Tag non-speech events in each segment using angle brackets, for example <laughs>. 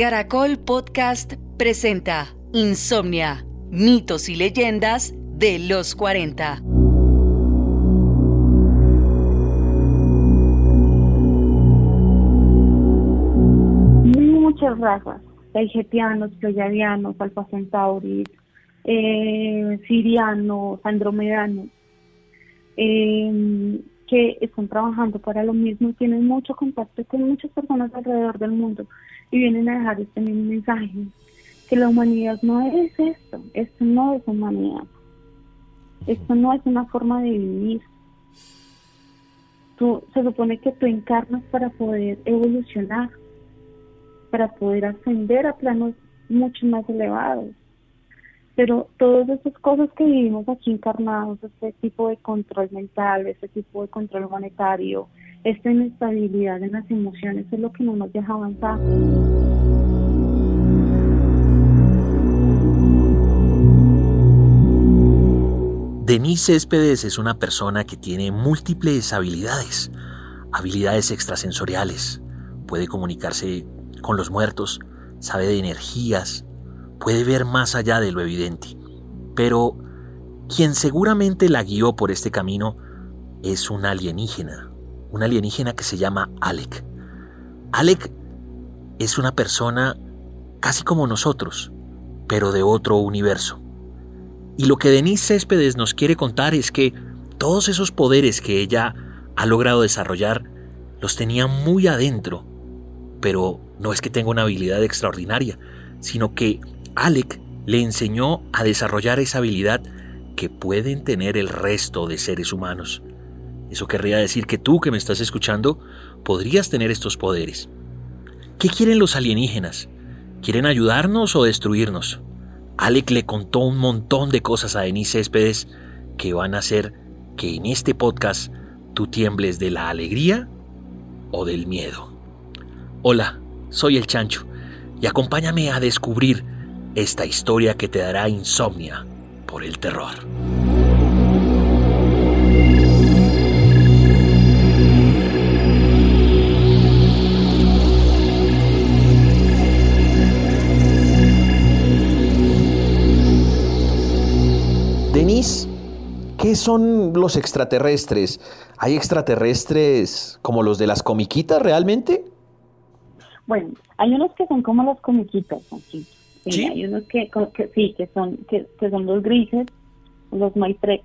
Caracol Podcast presenta Insomnia, mitos y leyendas de los 40. Muchas razas, taigetianos, pleiadianos, alfa centauris, eh, sirianos, andromedanos, eh, que están trabajando para lo mismo y tienen mucho contacto con muchas personas alrededor del mundo y vienen a dejar este mismo mensaje, que la humanidad no es esto, esto no es humanidad, esto no es una forma de vivir. Tú, se supone que tú encarnas para poder evolucionar, para poder ascender a planos mucho más elevados pero todas esas cosas que vivimos aquí encarnados, este tipo de control mental, este tipo de control monetario, esta inestabilidad en las emociones es lo que no nos deja avanzar. Denise Céspedes es una persona que tiene múltiples habilidades, habilidades extrasensoriales, puede comunicarse con los muertos, sabe de energías, puede ver más allá de lo evidente. Pero quien seguramente la guió por este camino es un alienígena, un alienígena que se llama Alec. Alec es una persona casi como nosotros, pero de otro universo. Y lo que Denise Céspedes nos quiere contar es que todos esos poderes que ella ha logrado desarrollar los tenía muy adentro, pero no es que tenga una habilidad extraordinaria, sino que Alec le enseñó a desarrollar esa habilidad que pueden tener el resto de seres humanos. Eso querría decir que tú que me estás escuchando podrías tener estos poderes. ¿Qué quieren los alienígenas? ¿Quieren ayudarnos o destruirnos? Alec le contó un montón de cosas a Denise Céspedes que van a hacer que en este podcast tú tiembles de la alegría o del miedo. Hola, soy el Chancho y acompáñame a descubrir esta historia que te dará insomnia por el terror. Denise, ¿qué son los extraterrestres? ¿Hay extraterrestres como los de las comiquitas realmente? Bueno, hay unos que son como las comiquitas, así Sí, hay unos que, sí, que son, que, son los grises, los Maitrek,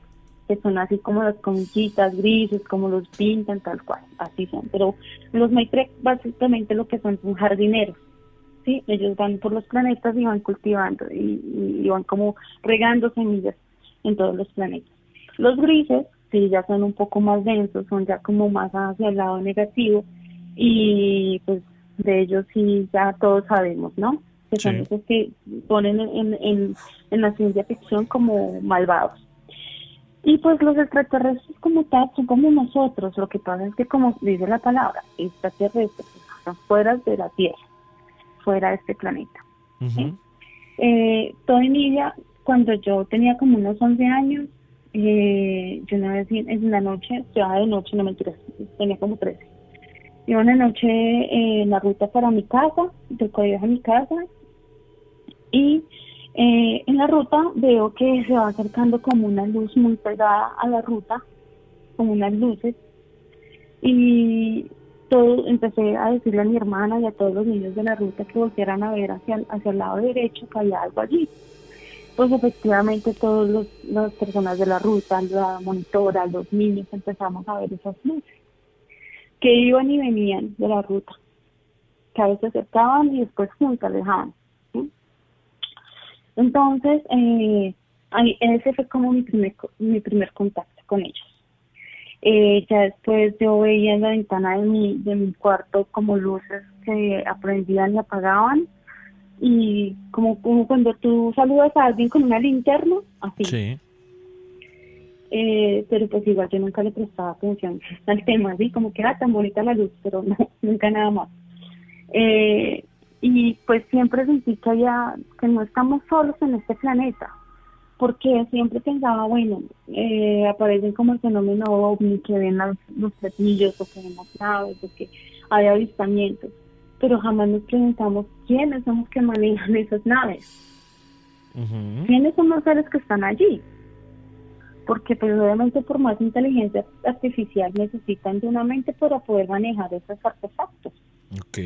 que son así como las comillitas grises, como los pintan, tal cual, así son. Pero los Maitrek básicamente lo que son son jardineros, ¿sí? Ellos van por los planetas y van cultivando y, y van como regando semillas en todos los planetas. Los grises, sí, ya son un poco más densos, son ya como más hacia el lado negativo y pues de ellos sí ya todos sabemos, ¿no? Que son esos que ponen en, la ciencia ficción como malvados. Y pues los extraterrestres como tal son como nosotros, lo que pasa es que como dice la palabra, extraterrestres, están fuera de la Tierra, fuera de este planeta. eh, toda Emilia, cuando yo tenía como unos 11 años, eh, yo una vez en la noche, ya de noche, no mentiras, tenía como 13. Iba una noche eh, en la ruta para mi casa, del colegio a mi casa, y eh, en la ruta veo que se va acercando como una luz muy pegada a la ruta, como unas luces, y todo empecé a decirle a mi hermana y a todos los niños de la ruta que volvieran a ver hacia, hacia el lado derecho que había algo allí. Pues efectivamente todas las personas de la ruta, la monitora, los niños empezamos a ver esas luces que iban y venían de la ruta, que a veces acercaban y después juntas alejaban. Entonces, eh, ese fue como mi primer, mi primer contacto con ellos. Eh, ya después yo veía en la ventana de mi, de mi cuarto como luces que aprendían y apagaban y como, como cuando tú saludas a alguien con una linterna, así. Sí. Eh, pero pues igual yo nunca le prestaba atención <laughs> al tema, así como que era ah, tan bonita la luz, pero no, <laughs> nunca nada más. Eh, y pues siempre sentí que había, que no estamos solos en este planeta, porque siempre pensaba, bueno, eh, aparecen como el fenómeno ovni, que ven los, los platillos o que ven las naves, o que hay avistamientos, pero jamás nos preguntamos quiénes son los que manejan esas naves. ¿Quiénes son los seres que están allí? Porque pues obviamente por más inteligencia artificial necesitan de una mente para poder manejar esos artefactos. Ok.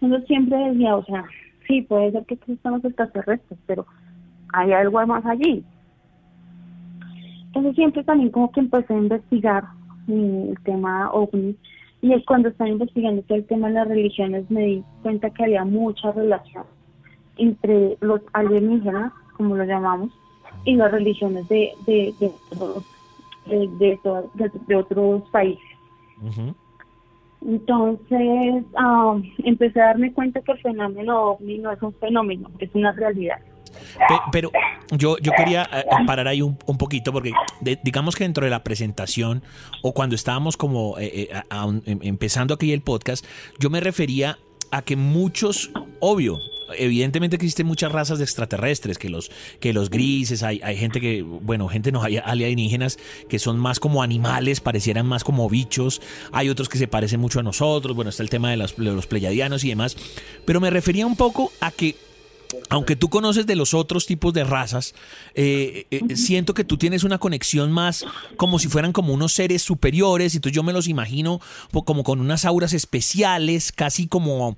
Entonces siempre decía, o sea, sí, puede ser que existan los extraterrestres, pero hay algo más allí. Entonces siempre también como que empecé a investigar eh, el tema ovni y cuando estaba investigando todo el tema de las religiones me di cuenta que había mucha relación entre los alienígenas, como lo llamamos, y las religiones de, de, de, de, otros países. Entonces ah, empecé a darme cuenta que el fenómeno ovni no es un fenómeno, es una realidad. Pero yo, yo quería eh, parar ahí un, poquito porque digamos que dentro de la presentación o cuando estábamos como eh, eh, em, empezando aquí el podcast, yo me refería a que muchos, obvio, evidentemente existen muchas razas de extraterrestres, que los, que los grises, hay, hay gente que, bueno, gente no hay alienígenas que son más como animales, parecieran más como bichos, hay otros que se parecen mucho a nosotros, bueno, está el tema de los, de los pleyadianos y demás, pero me refería un poco a que aunque tú conoces de los otros tipos de razas, eh, eh, siento que tú tienes una conexión más como si fueran como unos seres superiores, y entonces yo me los imagino como con unas auras especiales, casi como,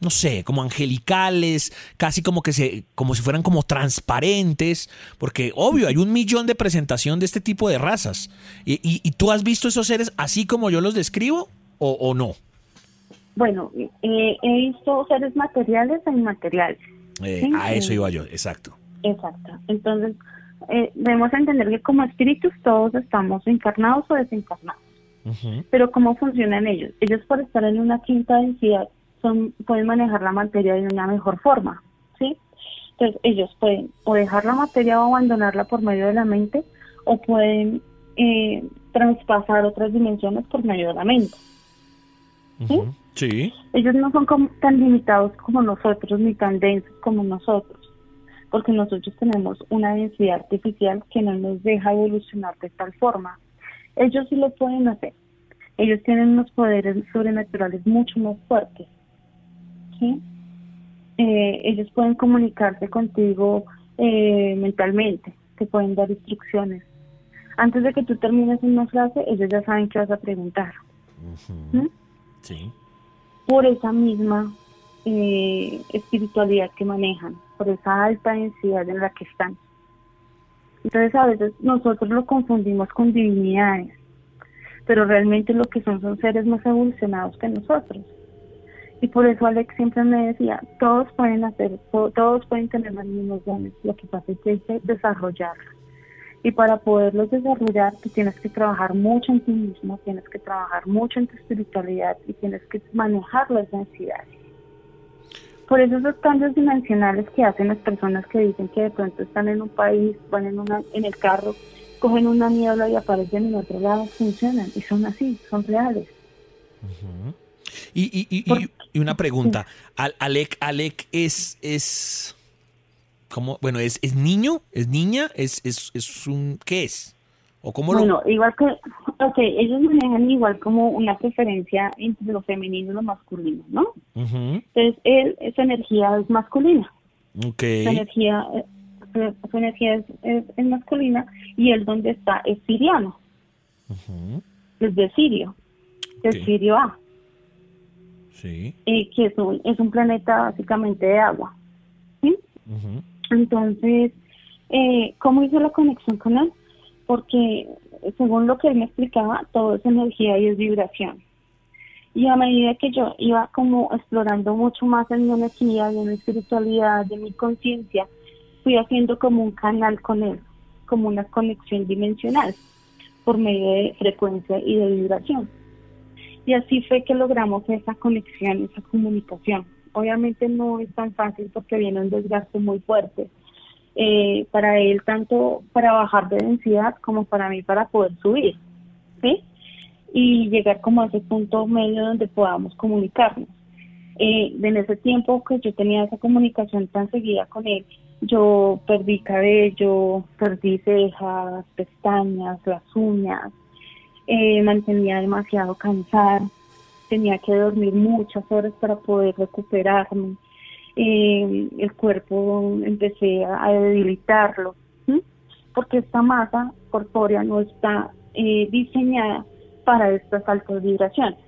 no sé, como angelicales, casi como que se, como si fueran como transparentes, porque obvio, hay un millón de presentación de este tipo de razas. ¿Y, tú has visto esos seres así como yo los describo o, no? Bueno, eh, he visto seres materiales e inmateriales. Eh, a eso iba yo, exacto. Exacto. Entonces, eh, debemos entender que como espíritus todos estamos encarnados o desencarnados. Pero ¿cómo funcionan ellos? Ellos por estar en una quinta densidad son, pueden manejar la materia de una mejor forma, ¿sí? Entonces ellos pueden o dejar la materia o abandonarla por medio de la mente o pueden eh, traspasar otras dimensiones por medio de la mente. ¿sí? Sí. Ellos no son tan limitados como nosotros, ni tan densos como nosotros, porque nosotros tenemos una densidad artificial que no nos deja evolucionar de tal forma. Ellos sí lo pueden hacer. Ellos tienen unos poderes sobrenaturales mucho más fuertes. ¿sí? Eh, ellos pueden comunicarse contigo eh, mentalmente, te pueden dar instrucciones. Antes de que tú termines una frase, ellos ya saben qué vas a preguntar. ¿Mm? Sí por esa misma eh, espiritualidad que manejan, por esa alta densidad en la que están. Entonces a veces nosotros lo confundimos con divinidades, pero realmente lo que son son seres más evolucionados que nosotros. Y por eso Alex siempre me decía, todos pueden hacer, todos pueden tener los mismos dones, lo que pasa es que hay que desarrollarlos. Y para poderlos desarrollar, tú tienes que trabajar mucho en ti mismo, tienes que trabajar mucho en tu espiritualidad y tienes que manejar las densidades. Por eso esos cambios dimensionales que hacen las personas que dicen que de pronto están en un país, van en, una, en el carro, cogen una niebla y aparecen en otro lado, funcionan y son así, son reales. y, y, y, y, una pregunta, Alec, Alec es, es ¿Cómo? Bueno, ¿es, ¿es niño? ¿Es niña? ¿Es, es, es un qué es? ¿O cómo bueno, igual que, ok, ellos manejan igual como una preferencia entre lo femenino y lo masculino, ¿no? Entonces, él, su energía es masculina. Ok. Su energía, eh, su, energía es, es, masculina y él donde está es siriano. Es de Sirio, de Sirio A. Sí. Eh, que es un, es un planeta básicamente de agua. ¿sí? Entonces, eh, ¿cómo hice la conexión con él? Porque según lo que él me explicaba, todo es energía y es vibración. Y a medida que yo iba como explorando mucho más en mi energía, en mi espiritualidad, de mi conciencia, fui haciendo como un canal con él, como una conexión dimensional por medio de frecuencia y de vibración. Y así fue que logramos esa conexión, esa comunicación. Obviamente no es tan fácil porque viene un desgaste muy fuerte. Eh, para él, tanto para bajar de densidad como para mí para poder subir. Y llegar como a ese punto medio donde podamos comunicarnos. Eh, en ese tiempo que yo tenía esa comunicación tan seguida con él, yo perdí cabello, perdí cejas, pestañas, las uñas, eh, mantenía demasiado cansada tenía que dormir muchas horas para poder recuperarme. Eh, el cuerpo empecé a debilitarlo, porque esta masa corpórea no está eh, diseñada para estas altas vibraciones.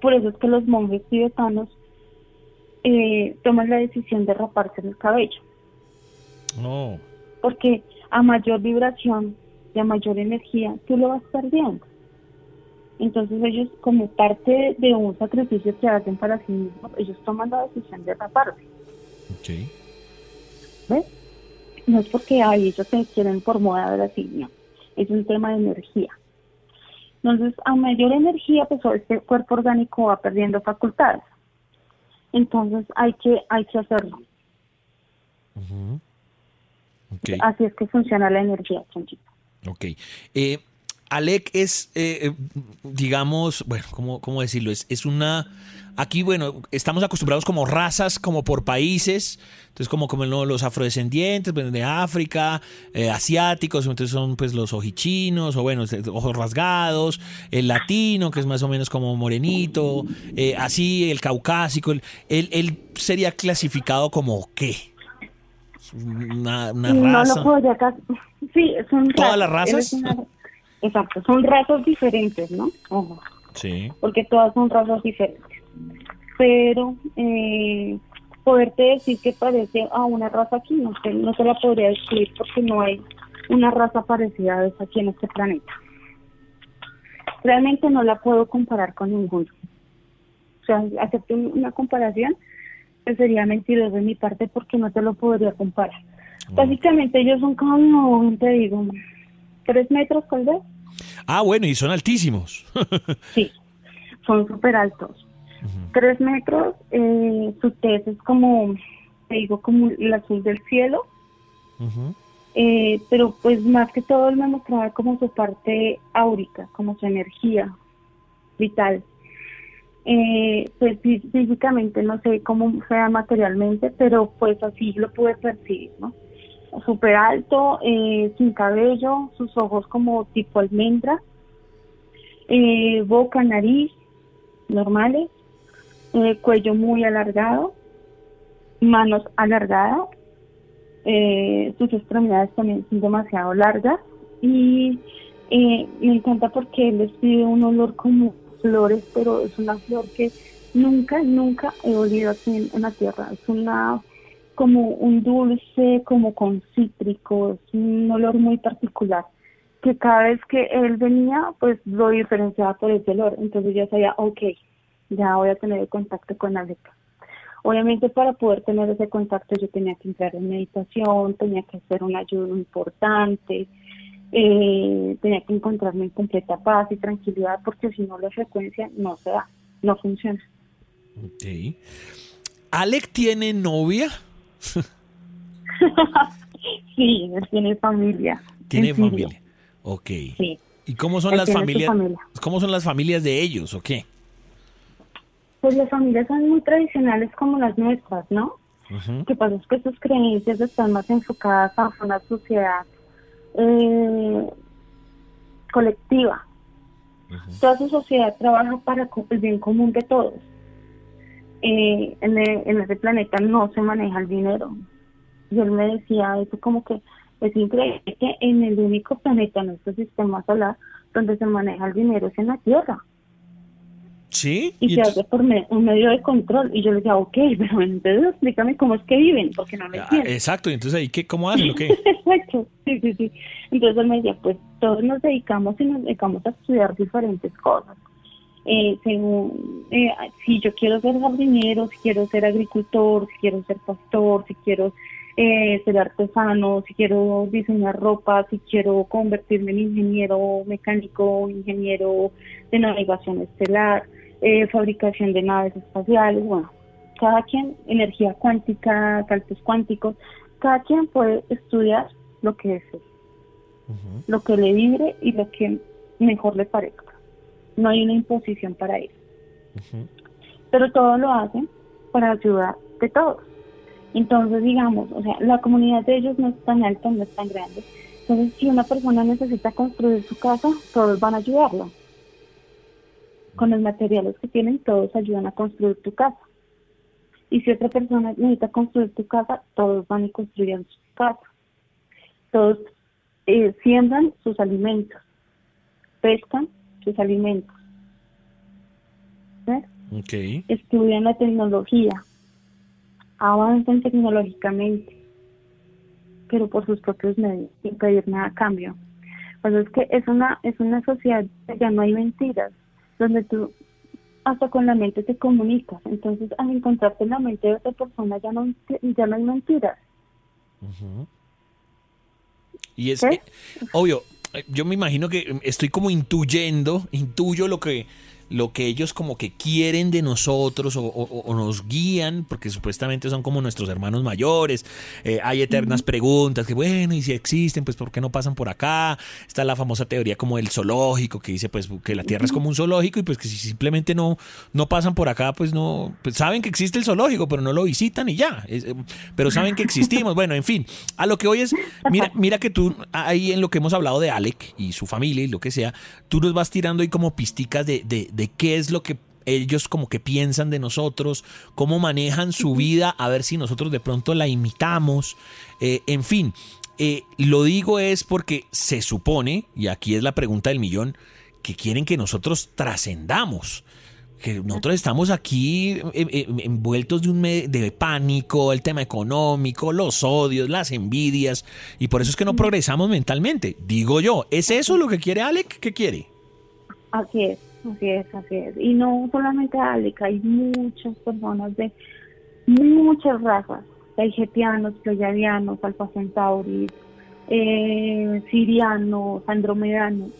Por eso es que los monjes tibetanos eh, toman la decisión de raparse el cabello. No. Porque a mayor vibración y a mayor energía, tú lo vas perdiendo. Entonces ellos, como parte de un sacrificio que hacen para sí mismos, ellos toman la decisión de raparse. Okay. ¿Ves? No es porque ahí ellos se quieren por moda de la no. Es un tema de energía. Entonces, a mayor energía, pues este cuerpo orgánico va perdiendo facultades. Entonces, hay que, hay que hacerlo. Así es que funciona la energía, chanchito. Ok. Eh, Alec es, eh, eh, digamos, bueno, ¿cómo, cómo decirlo? Es, es, una... Aquí, bueno, estamos acostumbrados como razas, como por países, entonces como, como los afrodescendientes pues, de África, eh, asiáticos, entonces son pues los ojichinos, o bueno, ojos rasgados, el latino, que es más o menos como morenito, así el caucásico, él, él, sería clasificado como qué? Una, una raza. No lo Sí, son ¿Todas las razas? Exacto, son razas diferentes, ¿no? Ojo. Sí. Porque todas son razas diferentes. Pero eh, poderte decir que parece a una raza aquí, no te, no te la podría describir porque no hay una raza parecida a esa aquí en este planeta. Realmente no la puedo comparar con ninguno. O sea, acepto una comparación, pues sería mentiroso de mi parte porque no te lo podría comparar. Básicamente ellos son como, te digo, tres metros tal vez. Ah, bueno, y son altísimos. <laughs> sí, son súper altos. Tres metros, eh, su tez es como, te digo, como el azul del cielo. Eh, pero pues más que todo él me mostraba como su parte áurica, como su energía vital. Eh, pues físicamente no sé cómo sea materialmente, pero pues así lo pude percibir, ¿no? Súper alto, eh, sin cabello, sus ojos como tipo almendra, eh, boca, nariz, normales, eh, cuello muy alargado, manos alargadas, sus extremidades también son demasiado largas y me encanta porque les pide un olor como flores, pero es una flor que nunca, nunca he olido aquí en la tierra. Es una como un dulce, como con cítricos, un olor muy particular, que cada vez que él venía, pues lo diferenciaba por ese olor. Entonces yo sabía, ok, ya voy a tener contacto con Alex. Obviamente para poder tener ese contacto yo tenía que entrar en meditación, tenía que hacer un ayuno importante, eh, tenía que encontrarme en completa paz y tranquilidad porque si no la frecuencia no se da, no funciona. Ok. ¿Alec tiene novia? <laughs> sí, él tiene familia. Tiene familia. Ok. Sí. ¿Y cómo son las familias? ¿Cómo son las familias de ellos o qué? Pues las familias son muy tradicionales como las nuestras, ¿no? Lo que pasa es que sus creencias están más enfocadas a una sociedad eh, colectiva. Toda su sociedad trabaja para el bien común de todos eh, en, en, ese planeta no se maneja el dinero. Y él me decía eso como que es increíble que en el único planeta, en este sistema solar, donde se maneja el dinero es en la Tierra. Sí. Y, se hace por un medio de control. Y yo le decía, ok, <laughs> pero entonces explícame cómo es que viven, porque no lo ah, entiendo. Exacto, y entonces ahí, ¿qué, ¿cómo <laughs> hacen o qué? Exacto, sí, sí, sí. Entonces él me decía, pues todos nos dedicamos y nos dedicamos a estudiar diferentes cosas eh, según eh, si yo quiero ser jardinero, si quiero ser agricultor, si quiero ser pastor, si quiero eh, ser artesano, si quiero diseñar ropa, si quiero convertirme en ingeniero mecánico, ingeniero de navegación estelar, eh, fabricación de naves espaciales, bueno, cada quien, energía cuántica, saltos cuánticos, cada quien puede estudiar lo que desee, lo que le vibre y lo que mejor le parezca no hay una imposición para eso. Pero todo lo hacen para ayudar de todos. Entonces, digamos, o sea, la comunidad de ellos no es tan alta, no es tan grande. Entonces, si una persona necesita construir su casa, todos van a ayudarlo. Con los materiales que tienen, todos ayudan a construir tu casa. Y si otra persona necesita construir tu casa, todos van y construyen su casa. Todos eh, siembran sus alimentos, pescan sus alimentos. Estudian la tecnología, avanzan tecnológicamente, pero por sus propios medios, sin pedir nada a cambio. Pues es que es una, es una sociedad donde ya no hay mentiras, donde tú hasta con la mente te comunicas. Entonces, al encontrarte en la mente de otra persona, ya no, ya no hay mentiras. Y es, obvio, yo me imagino que estoy como intuyendo, intuyo lo que lo que ellos como que quieren de nosotros o, nos guían, porque supuestamente son como nuestros hermanos mayores, eh, hay eternas preguntas, que bueno, y si existen, pues ¿por qué no pasan por acá? Está la famosa teoría como el zoológico, que dice pues que la Tierra es como un zoológico y pues que si simplemente no, no pasan por acá, pues no, pues saben que existe el zoológico, pero no lo visitan y ya, eh, pero saben que existimos, bueno, en fin, a lo que hoy es, mira, mira que tú ahí en lo que hemos hablado de Alec y su familia y lo que sea, tú nos vas tirando ahí como pisticas de de qué es lo que ellos como que piensan de nosotros, cómo manejan su vida, a ver si nosotros de pronto la imitamos, eh, en fin, eh, lo digo es porque se supone, y aquí es la pregunta del millón, que quieren que nosotros trascendamos que nosotros estamos aquí eh, envueltos de un de pánico, el tema económico, los odios, las envidias, y por eso es que no progresamos mentalmente. Digo yo, ¿es eso lo que quiere Alec? ¿Qué quiere? Así es. Así es, así es. Y no solamente Álica, hay muchas personas de muchas razas, egetianos, pleiadianos, alfa centauris, eh, sirianos, andromedanos,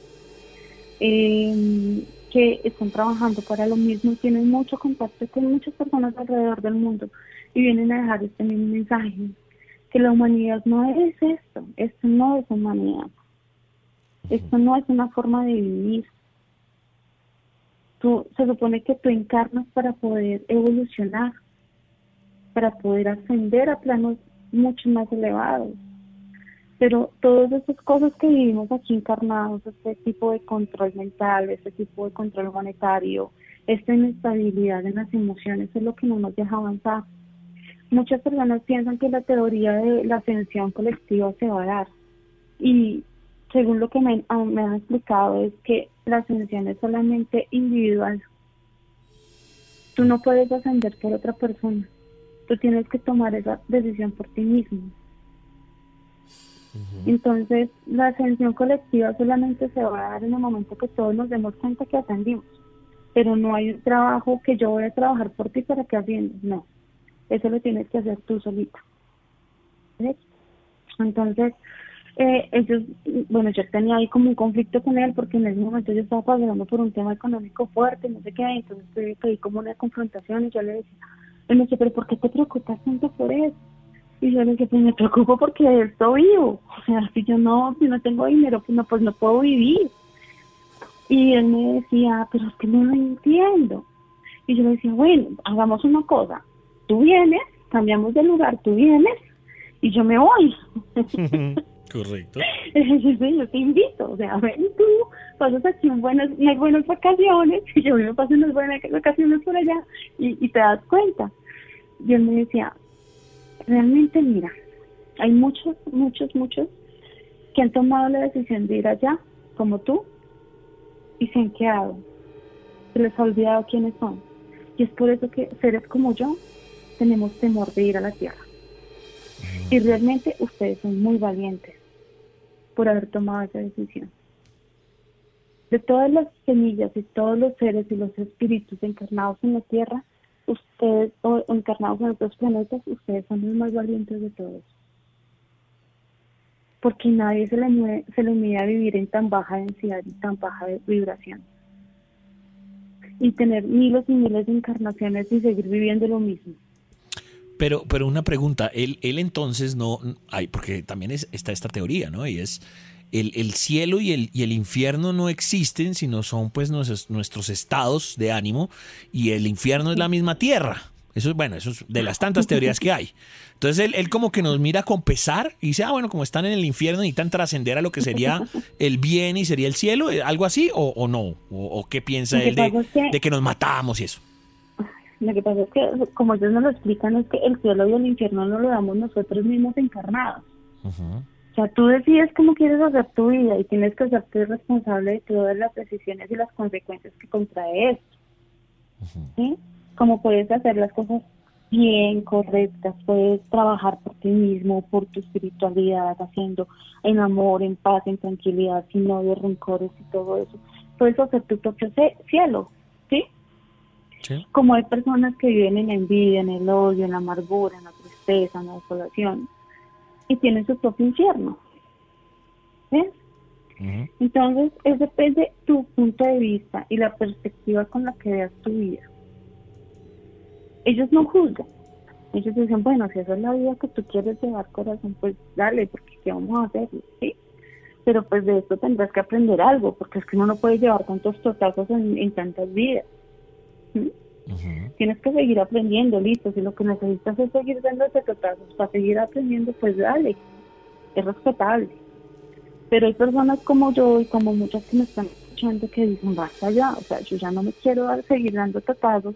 em, que están trabajando para lo mismo y tienen mucho contacto con muchas personas alrededor del mundo y vienen a dejar este mismo mensaje, que la humanidad no es esto, esto no es humanidad, esto no es una forma de vivir, se supone que tú encarnas para poder evolucionar, para poder ascender a planos mucho más elevados. Pero todas esas cosas que vivimos aquí encarnados, este tipo de control mental, este tipo de control monetario, esta inestabilidad en las emociones es lo que no nos deja avanzar. Muchas personas piensan que la teoría de la ascensión colectiva se va a dar. Y según lo que me, me han explicado, es que la ascensión es solamente individual. Tú no puedes ascender por otra persona. Tú tienes que tomar esa decisión por ti mismo. Entonces, la ascensión colectiva solamente se va a dar en el momento que todos nos demos cuenta que ascendimos. Pero no hay un trabajo que yo voy a trabajar por ti para que asciendas. No. Eso lo tienes que hacer tú solita. Entonces, eh, ellos, bueno, yo tenía ahí como un conflicto con él porque en ese momento yo estaba pasando por un tema económico fuerte, no sé qué, entonces tuve que como una confrontación y yo le decía, él me decía, pero ¿por qué te preocupas tanto por eso? Y yo le decía, pues me preocupo porque estoy vivo, o sea, si yo no, si no tengo dinero, pues no, pues no puedo vivir. Y él me decía, pero es que no lo entiendo. Y yo le decía, bueno, hagamos una cosa, tú vienes, cambiamos de lugar, tú vienes y yo me voy. <laughs> Correcto. <laughs> yo te invito, o sea, ven tú, pasas aquí buenas, unas buenas vacaciones, y <laughs> yo me paso unas buenas vacaciones por allá, y, y te das cuenta. Y él me decía, realmente mira, hay muchos, muchos, muchos que han tomado la decisión de ir allá, como tú, y se han quedado. Se les ha olvidado quiénes son. Y es por eso que seres como yo tenemos temor de ir a la tierra. Y realmente ustedes son muy valientes por haber tomado esa decisión. De todas las semillas y todos los seres y los espíritus encarnados en la Tierra, ustedes, o encarnados en otros planetas, ustedes son los más valientes de todos. Porque nadie se le, se le mide a vivir en tan baja densidad y tan baja vibración. Y tener miles y miles de encarnaciones y seguir viviendo lo mismo. Pero, pero una pregunta, él, él entonces no, hay, porque también es, está esta teoría, ¿no? Y es, el, el, cielo y el, y el infierno no existen, sino son pues nuestros, nuestros estados de ánimo, y el infierno es la misma tierra. Eso es, bueno, eso es de las tantas teorías que hay. Entonces él, como que nos mira con pesar y dice, ah, bueno, como están en el infierno necesitan trascender a lo que sería el bien y sería el cielo, eh, algo así, o, no, o, qué piensa él de, que, nos matamos y eso. Lo que pasa es que, como ellos nos lo explican, es que el cielo y el infierno no lo damos nosotros mismos encarnados. O sea, tú decides cómo quieres hacer tu vida y tienes que hacerte responsable de todas las decisiones y las consecuencias que contrae esto. ¿Sí? Como puedes hacer las cosas bien, correctas, puedes trabajar por ti mismo, por tu espiritualidad, haciendo en amor, en paz, en tranquilidad, sin odio, rencores y todo eso. Puedes hacer tu propio cielo, Como hay personas que viven en la envidia, en el odio, en la amargura, en la tristeza, en la desolación, y tienen su propio infierno. ¿Ves? Entonces, es depende tu punto de vista y la perspectiva con la que veas tu vida ellos no juzgan. Ellos dicen, bueno, si esa es la vida que tú quieres llevar, corazón, pues dale, porque ¿qué vamos a hacer? ¿Sí? Pero pues de esto tendrás que aprender algo, porque es que uno no puede llevar tantos totazos en, tantas vidas. Tienes que seguir aprendiendo, listo. Si lo que necesitas es seguir dándote totazos para seguir aprendiendo, pues dale. Es respetable. Pero hay personas como yo y como muchas que me están escuchando que dicen, basta ya, o sea, yo ya no me quiero seguir dando totazos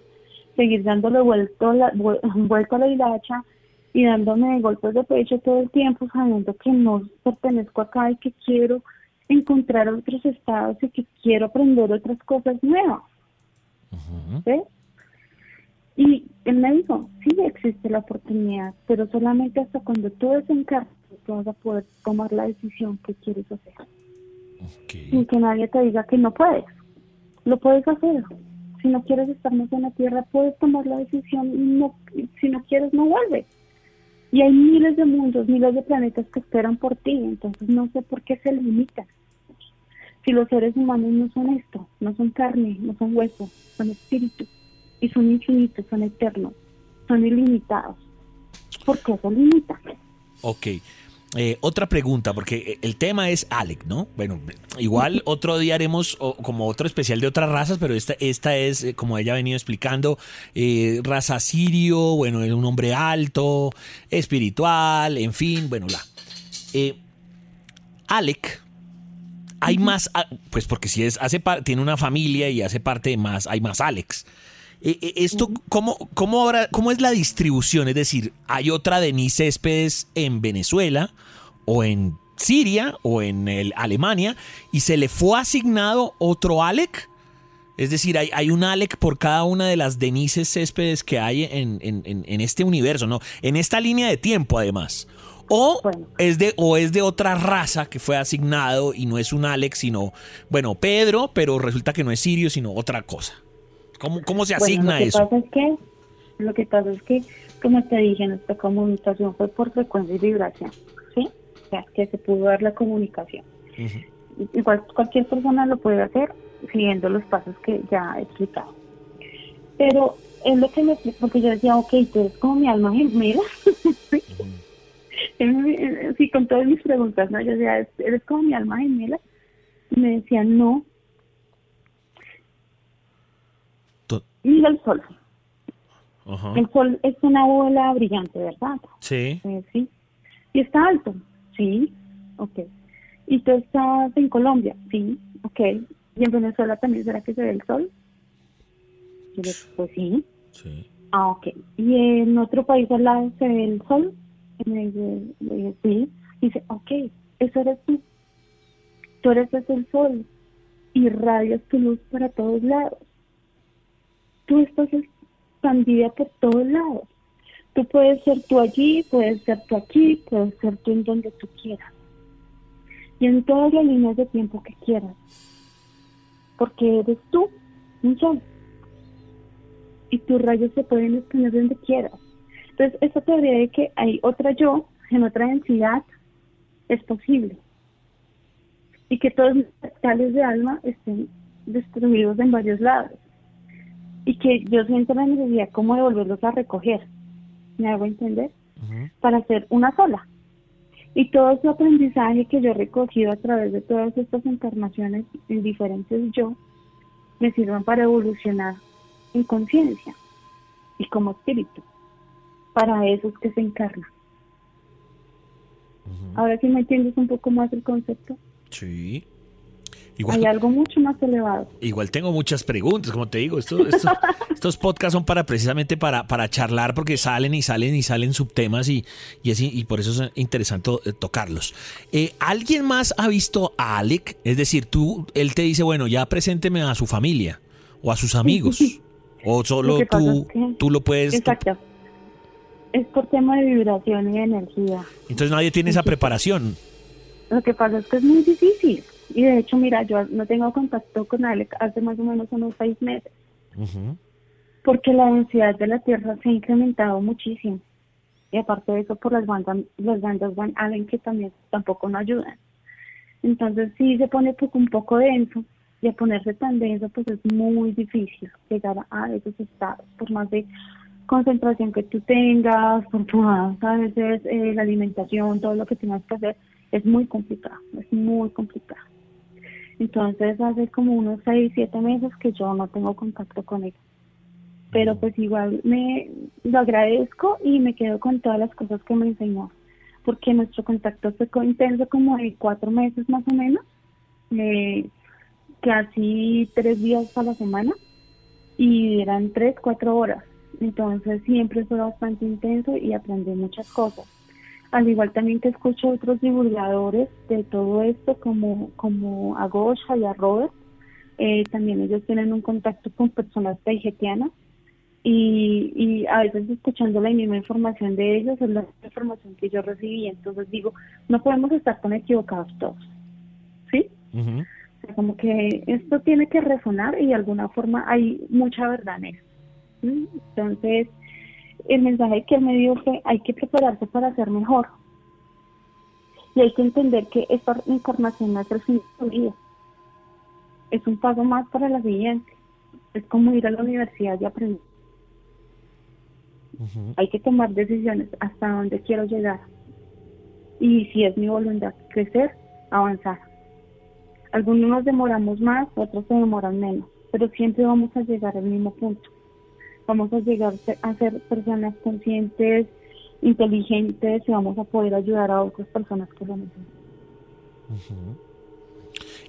seguir dándole vuelto la, <laughs> vuelto a la hilacha y dándome golpes de pecho todo el tiempo sabiendo que no pertenezco acá y que quiero encontrar otros estados y que quiero aprender otras cosas nuevas. Y él me dijo, sí existe la oportunidad, pero solamente hasta cuando tú desencarnes tú vas a poder tomar la decisión que quieres hacer. Sin que nadie te diga que no puedes. Lo puedes hacer si no quieres estar más en la Tierra, puedes tomar la decisión, no, si no quieres, no vuelves. Y hay miles de mundos, miles de planetas que esperan por ti, entonces no sé por qué se limitan. Si los seres humanos no son esto, no son carne, no son hueso, son espíritu, y son infinitos, son eternos, son ilimitados, ¿por qué se limitan? Ok. Eh, otra pregunta, porque eh, el tema es Alec, ¿no? Bueno, igual otro día haremos como otro especial de otras razas, pero esta, esta es, eh, como ella ha venido explicando, raza sirio, bueno, es un hombre alto, espiritual, en fin, bueno, la. Alec, hay más, ah, pues porque si es, hace tiene una familia y hace parte de más, hay más Alex. esto, ¿cómo, cómo, ahora, ¿Cómo es la distribución? Es decir, ¿hay otra Denise Céspedes en Venezuela? o en Siria o en el Alemania y se le fue asignado otro Alec. Es decir, hay, hay, un Alec por cada una de las Denises Céspedes que hay en, en, este universo, ¿no? En esta línea de tiempo, además. O, es de, o es de otra raza que fue asignado y no es un Alex, sino, bueno, Pedro, pero resulta que no es sirio, sino otra cosa. ¿Cómo, cómo se asigna lo que eso? Pasa es que, lo que pasa es que, como te dije, nuestra comunicación fue por frecuencia y vibración que se pudo dar la comunicación. Igual cualquier persona lo puede hacer siguiendo los pasos que ya he explicado. Pero es lo que me porque yo decía, ok, tú eres como mi alma gemela. <laughs> sí, con todas mis preguntas, ¿no? Yo decía, ¿eres como mi alma gemela? Y me decía, no. Mira el sol. El sol es una bola brillante, ¿verdad? Sí. Eh, sí. Y está alto. Sí, ok. ¿Y tú estás en Colombia? Sí, ok. ¿Y en Venezuela también será que se ve el sol? pues sí. Sí. Ah, ok. ¿Y en otro país al lado se ve el sol? Y me dice, sí. Y dice, ok, eso eres tú. Tú eres el sol. Irradias tu luz para todos lados. Tú estás expandida por todos lados. Tú puedes ser tú allí, puedes ser tú aquí, puedes ser tú en donde tú quieras. Y en todas las líneas de tiempo que quieras. Porque eres tú, un sol. Y tus rayos se pueden exponer donde quieras. Entonces, esa teoría de que hay otra yo en otra densidad es posible. Y que todos los cristales de alma estén destruidos en varios lados. Y que yo siento la necesidad como de volverlos a recoger me hago entender, para hacer una sola. Y todo ese aprendizaje que yo he recogido a través de todas estas encarnaciones en diferentes yo, me sirvan para evolucionar en conciencia. y como espíritu. Para eso es que se encarna. Ahora sí me entiendes un poco más el concepto. Sí. Hay algo mucho más elevado. Igual tengo muchas preguntas, como te digo, estos, <laughs> estos, podcasts son para precisamente para, para charlar porque salen y salen y salen subtemas y, y, y por eso es interesante eh, tocarlos. Eh, ¿Alguien más ha visto a Alec? Es decir, tú, él te dice, bueno, ya presénteme a su familia o a sus amigos. <laughs> o solo tú, tú lo puedes... Exacto. Es por tema de vibración y energía. Entonces nadie tiene esa preparación. Lo que pasa es que es muy difícil. Y de hecho, mira, yo no tengo contacto con Alec hace más o menos unos seis meses. Porque la densidad de la Tierra se ha incrementado muchísimo. Y aparte de eso, por las bandas, las bandas Van Allen que también tampoco no ayudan. Entonces sí se pone un poco denso. Y a ponerse tan denso, pues es muy difícil llegar a esos estados. Por más de concentración que tú tengas, por más a veces eh, la alimentación, todo lo que tengas que hacer, es muy complicado, es muy complicado. Entonces hace como unos seis, siete meses que yo no tengo contacto con él. Pero pues igual me lo agradezco y me quedo con todas las cosas que me enseñó. Porque nuestro contacto fue intenso como de cuatro meses más o menos. Eh, casi tres días a la semana. Y eran tres, cuatro horas. Entonces siempre fue bastante intenso y aprendí muchas cosas al igual también que escucho otros divulgadores de todo esto, como, como a Gosha y a Robert, eh, también ellos tienen un contacto con personas taijetianas y, y a veces escuchando la misma información de ellos es la información que yo recibí, entonces digo, no podemos estar tan equivocados todos, ¿sí? como que esto tiene que resonar y de alguna forma hay mucha verdad en eso. Entonces, el mensaje que él me dio fue hay que prepararse para ser mejor. Y hay que entender que esta encarnación no es el fin de vida. Es un paso más para la siguiente. Es como ir a la universidad y aprender. Hay que tomar decisiones hasta dónde quiero llegar. Y si es mi voluntad crecer, avanzar. Algunos nos demoramos más, otros se demoran menos, pero siempre vamos a llegar al mismo punto vamos a llegar a ser personas conscientes, inteligentes y vamos a poder ayudar a otras personas que lo necesitan.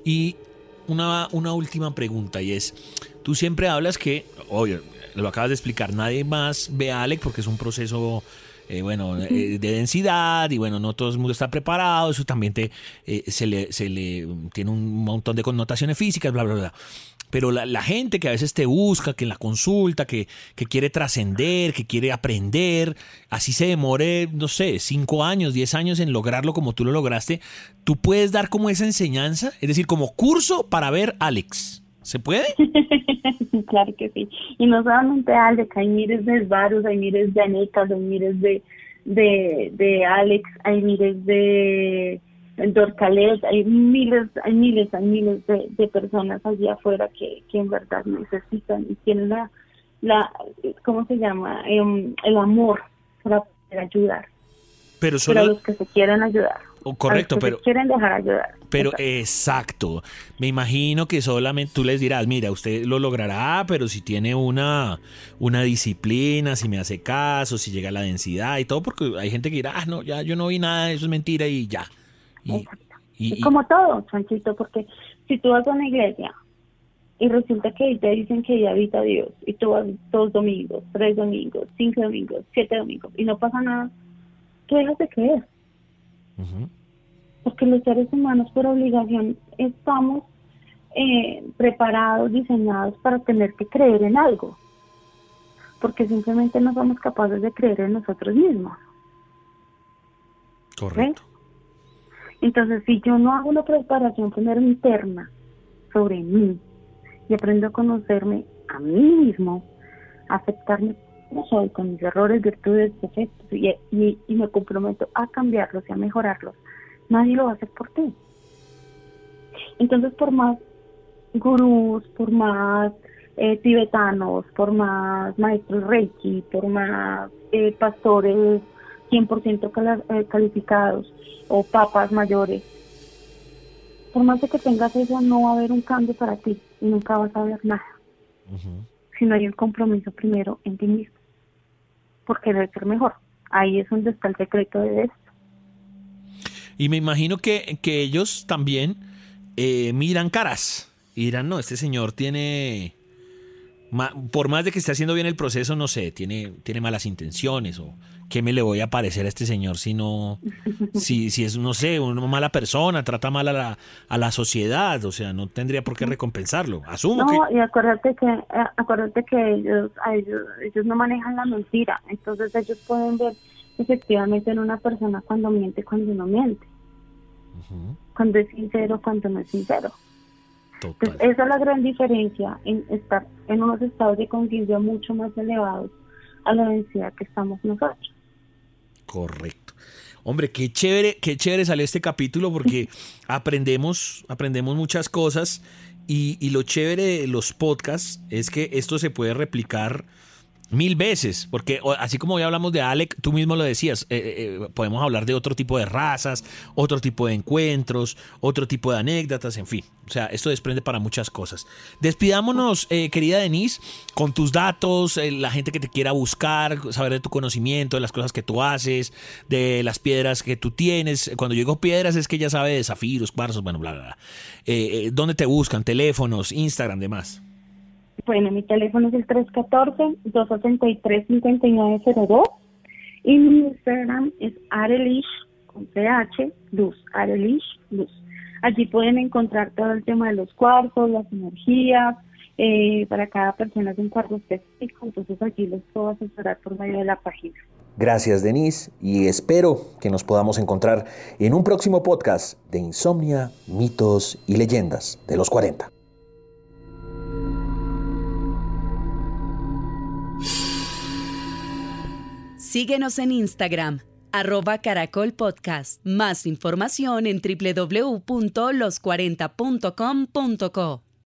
Y una, una última pregunta y es, tú siempre hablas que, oye, lo acabas de explicar, nadie más ve a Alec porque es un proceso eh, bueno, eh, de densidad y bueno, no todo el mundo está preparado, eso también te, eh, se, le, se le tiene un montón de connotaciones físicas, bla, bla, bla. Pero la, gente que a veces te busca, que la consulta, que, que quiere trascender, que quiere aprender, así se demore, no sé, cinco años, diez años en lograrlo como tú lo lograste, tú puedes dar como esa enseñanza, es decir, como curso para ver Alex. ¿Se puede? <laughs> claro que sí. Y no solamente Alex, hay miles de Varus, hay miles de Anecas, hay miles de, de, de Alex, hay miles de Dorcales, hay miles, hay miles, hay miles de, personas allí afuera que, que en verdad necesitan y tienen la, la ¿cómo se llama? Em, el amor para poder ayudar. Pero solo... los que se quieren ayudar. Oh, correcto, pero... quieren dejar ayudar. Pero exacto. Me imagino que solamente tú les dirás, mira, usted lo logrará, pero si tiene una, una disciplina, si me hace caso, si llega a la densidad y todo, porque hay gente que dirá, ah, no, ya yo no vi nada, eso es mentira y ya. Y, como todo, Chanchito, porque si tú vas a una iglesia y resulta que te dicen que ahí habita Dios y tú vas dos domingos, tres domingos, cinco domingos, siete domingos y no pasa nada, tú dejas de creer. Porque los seres humanos por obligación estamos eh, preparados, diseñados para tener que creer en algo. Porque simplemente no somos capaces de creer en nosotros mismos. Correcto. Entonces, si yo no hago una preparación primero interna sobre mí y aprendo a conocerme a mí mismo, aceptarme como soy, con mis errores, virtudes, defectos, y, y, me comprometo a cambiarlos y a mejorarlos, nadie lo va a hacer por ti. Entonces, por más gurús, por más eh, tibetanos, por más maestros reiki, por más eh, pastores 100% eh, calificados o papas mayores. Por más de que tengas eso, no va a haber un cambio para ti y nunca vas a ver nada. Si no hay un compromiso primero en ti mismo. Por querer ser mejor. Ahí es donde está el secreto de esto. Y me imagino que, que ellos también eh, miran caras y dirán, no, este señor tiene, por más de que esté haciendo bien el proceso, no sé, tiene, tiene malas intenciones o qué me le voy a parecer a este señor si no, <laughs> si, si es, no sé, una mala persona, trata mal a la, a la sociedad, o sea, no tendría por qué recompensarlo. Asumo no, y acuérdate que, eh, acuérdate que ellos, ellos, ellos no manejan la mentira, entonces ellos pueden ver efectivamente en una persona cuando miente, cuando no miente, cuando es sincero, cuando no es sincero. Esa es la gran diferencia en estar en unos estados de conciencia mucho más elevados a la densidad que estamos nosotros. Correcto. Hombre, qué chévere, qué chévere salió este capítulo porque <laughs> aprendemos, aprendemos muchas cosas y, y, lo chévere de los podcasts es que esto se puede replicar Mil veces, porque así como hoy hablamos de Alec, tú mismo lo decías, eh, eh, eh, podemos hablar de otro tipo de razas, otro tipo de encuentros, otro tipo de anécdotas, en fin. O sea, esto desprende para muchas cosas. Despidámonos, querida Denise, con tus datos, la gente que te quiera buscar, saber de tu conocimiento, de las cosas que tú haces, de las piedras que tú tienes. Cuando yo digo piedras es que ya sabe de zafiros, cuarzos, bueno, bla, bla, bla. ¿Dónde te buscan? Teléfonos, Instagram, demás. Bueno, mi teléfono es el 314-263-5902 y mi Instagram es Arelish con PH, Luz, Arelish Luz. Allí pueden encontrar todo el tema de los cuartos, las energías, eh, para cada persona es un cuarto específico, entonces aquí les puedo asesorar por medio de la página. Gracias Denise y espero que nos podamos encontrar en un próximo podcast de Insomnia, mitos y leyendas de los 40. Síguenos en Instagram, arroba Caracol Podcast. Más información en www.los40.com.co.